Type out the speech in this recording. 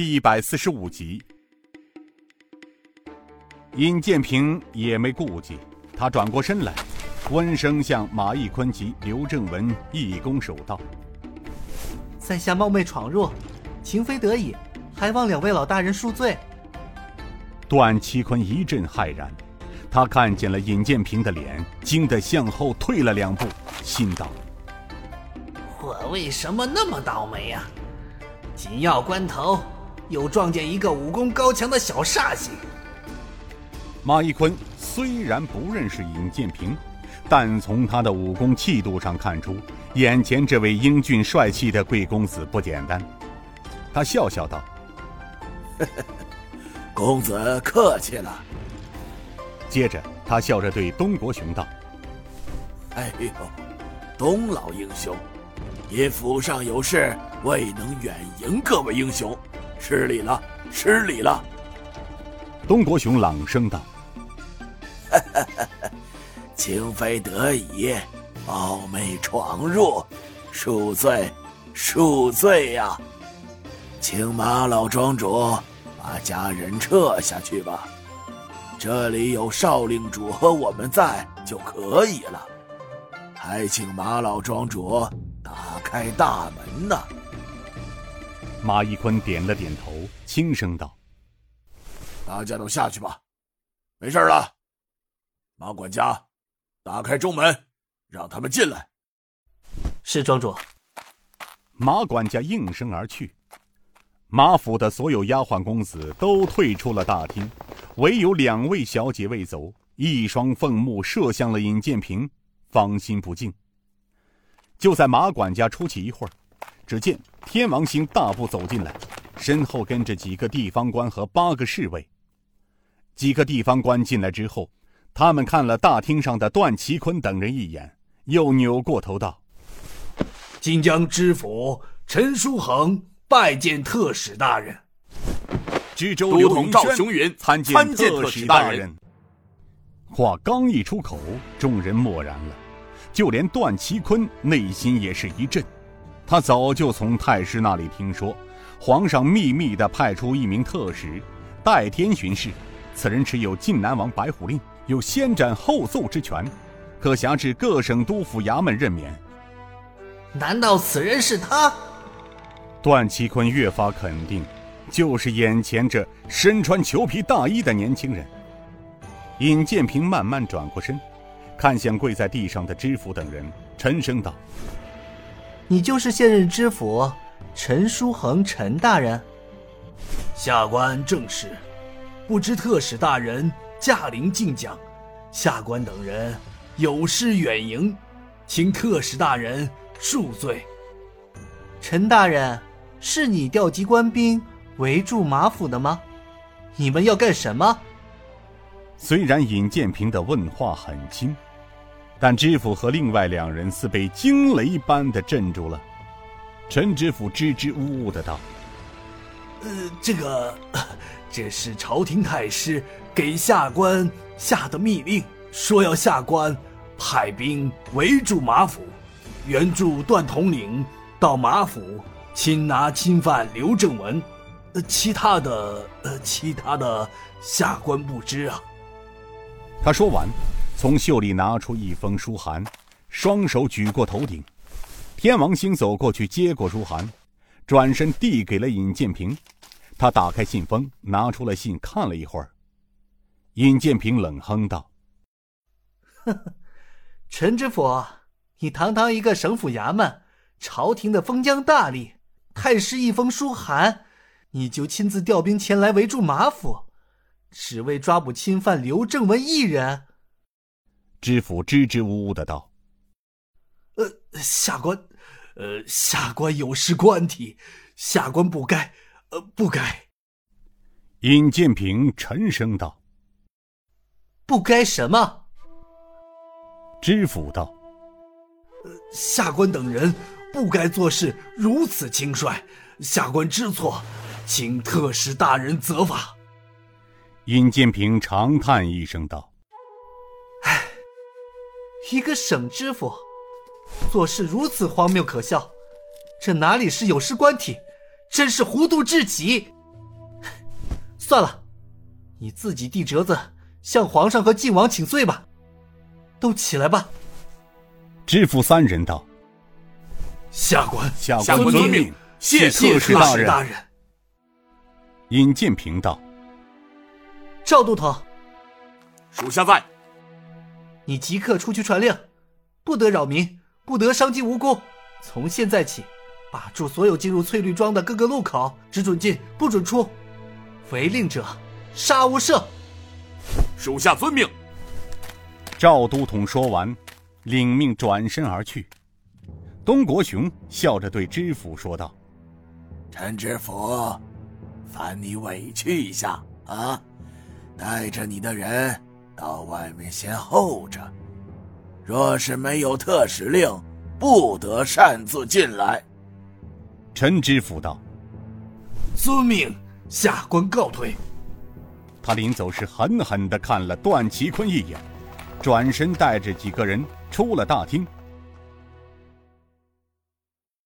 第一百四十五集。尹建平也没顾忌，他转过身来，温声向马义坤及刘正文一拱手道：“在下冒昧闯入，情非得已，还望两位老大人恕罪。”段其坤一阵骇然，他看见了尹建平的脸，惊得向后退了两步，心道：“我为什么那么倒霉呀？紧要关头，又撞见一个武功高强的小煞星。”马一坤虽然不认识尹建平，但从他的武功气度上看出，眼前这位英俊帅气的贵公子不简单。他笑笑道：“公子客气了。”接着，他笑着对东国雄道：“哎呦，东老英雄，因府上有事，未能远迎各位英雄，失礼了，失礼了。”东国雄朗声道：“ 情非得已，冒昧闯入，恕罪，恕罪呀！请马老庄主把家人撤下去吧，这里有少令主和我们在就可以了。还请马老庄主打开大门呢。”马一坤点了点头，轻声道。大家都下去吧，没事了。马管家，打开中门，让他们进来。是庄主。马管家应声而去。马府的所有丫鬟公子都退出了大厅，唯有两位小姐未走，一双凤目射向了尹建平，芳心不静。就在马管家出去一会儿，只见天王星大步走进来，身后跟着几个地方官和八个侍卫。几个地方官进来之后，他们看了大厅上的段其坤等人一眼，又扭过头道：“晋江知府陈书恒拜见特使大人。”知州刘同、赵雄云参见特使大人。话刚一出口，众人默然了，就连段其坤内心也是一震。他早就从太师那里听说，皇上秘密地派出一名特使，代天巡视。此人持有晋南王白虎令，有先斩后奏之权，可辖制各省督府衙门任免。难道此人是他？段其坤越发肯定，就是眼前这身穿裘皮大衣的年轻人。尹建平慢慢转过身，看向跪在地上的知府等人，沉声道：“你就是现任知府陈书恒，陈大人。”下官正是。不知特使大人驾临晋江，下官等人有失远迎，请特使大人恕罪。陈大人，是你调集官兵围住马府的吗？你们要干什么？虽然尹建平的问话很轻，但知府和另外两人似被惊雷般的镇住了。陈知府支支吾吾的道：“呃，这个。”这是朝廷太师给下官下的密令，说要下官派兵围住马府，援助段统领到马府擒拿侵犯刘正文。呃，其他的，呃，其他的，下官不知啊。他说完，从袖里拿出一封书函，双手举过头顶。天王星走过去接过书函，转身递给了尹建平。他打开信封，拿出了信，看了一会儿。尹建平冷哼道：“呵呵，陈知府，你堂堂一个省府衙门，朝廷的封疆大吏，太师一封书函，你就亲自调兵前来围住马府，只为抓捕侵犯刘正文一人。”知府支支吾吾的道：“呃，下官，呃，下官有失官体，下官不该。”呃，不该。尹建平沉声道：“不该什么？”知府道：“呃，下官等人不该做事如此轻率，下官知错，请特使大人责罚。”尹建平长叹一声道：“唉，一个省知府，做事如此荒谬可笑，这哪里是有失官体？”真是糊涂至极！算了，你自己递折子向皇上和晋王请罪吧。都起来吧。知府三人道：“下官下官遵命，谢谢特使大人。大人。”尹建平道：“赵都头，属下在。你即刻出去传令，不得扰民，不得伤及无辜。从现在起，把住所有进入翠绿庄的各个路口，只准进，不准出。违令者，杀无赦。属下遵命。”赵都统说完，领命转身而去。东国雄笑着对知府说道：“陈知府，烦你委屈一下啊，带着你的人到外面先候着。若是没有特使令，不得擅自进来。”陈知府道：“遵命，下官告退。”他临走时狠狠地看了段其坤一眼。转身带着几个人出了大厅，